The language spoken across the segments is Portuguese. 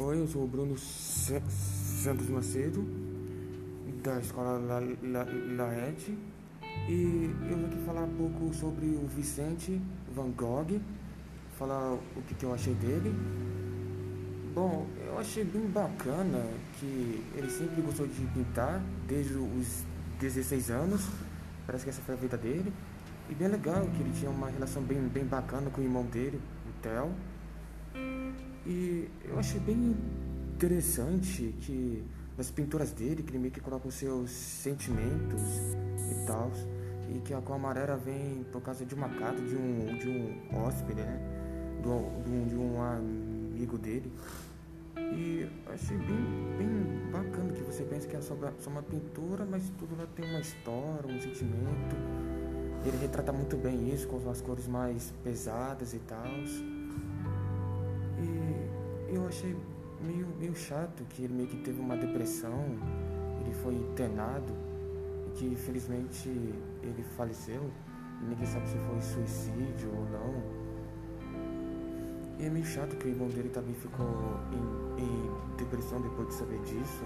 eu sou o Bruno Santos Macedo, da escola La La Laete, e eu vim aqui falar um pouco sobre o Vicente Van Gogh, falar o que, que eu achei dele. Bom, eu achei bem bacana que ele sempre gostou de pintar, desde os 16 anos, parece que essa foi a vida dele. E bem legal que ele tinha uma relação bem, bem bacana com o irmão dele, o Theo. E eu achei bem interessante que nas pinturas dele, que ele meio que coloca os seus sentimentos e tal. E que a cor amarela vem por causa de uma carta de um, de um hóspede, né? De um, de um amigo dele. E achei bem, bem bacana que você pensa que é só, só uma pintura, mas tudo lá tem uma história, um sentimento. Ele retrata muito bem isso, com as cores mais pesadas e tal eu achei meio, meio chato que ele meio que teve uma depressão, ele foi internado e que infelizmente ele faleceu e ninguém sabe se foi suicídio ou não. E é meio chato que o irmão dele também ficou em, em depressão depois de saber disso.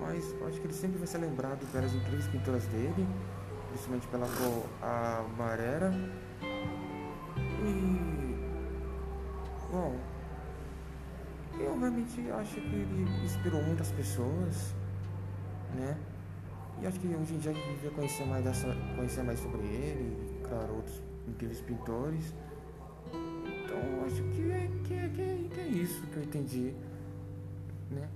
Mas acho que ele sempre vai ser lembrado pelas incríveis pinturas dele, principalmente pela cor amarela. Eu realmente acho que ele inspirou muitas pessoas, né? E acho que hoje em dia a gente devia conhecer mais, dessa, conhecer mais sobre ele, claro, outros incríveis pintores. Então acho que é, que, é, que, é, que é isso que eu entendi, né?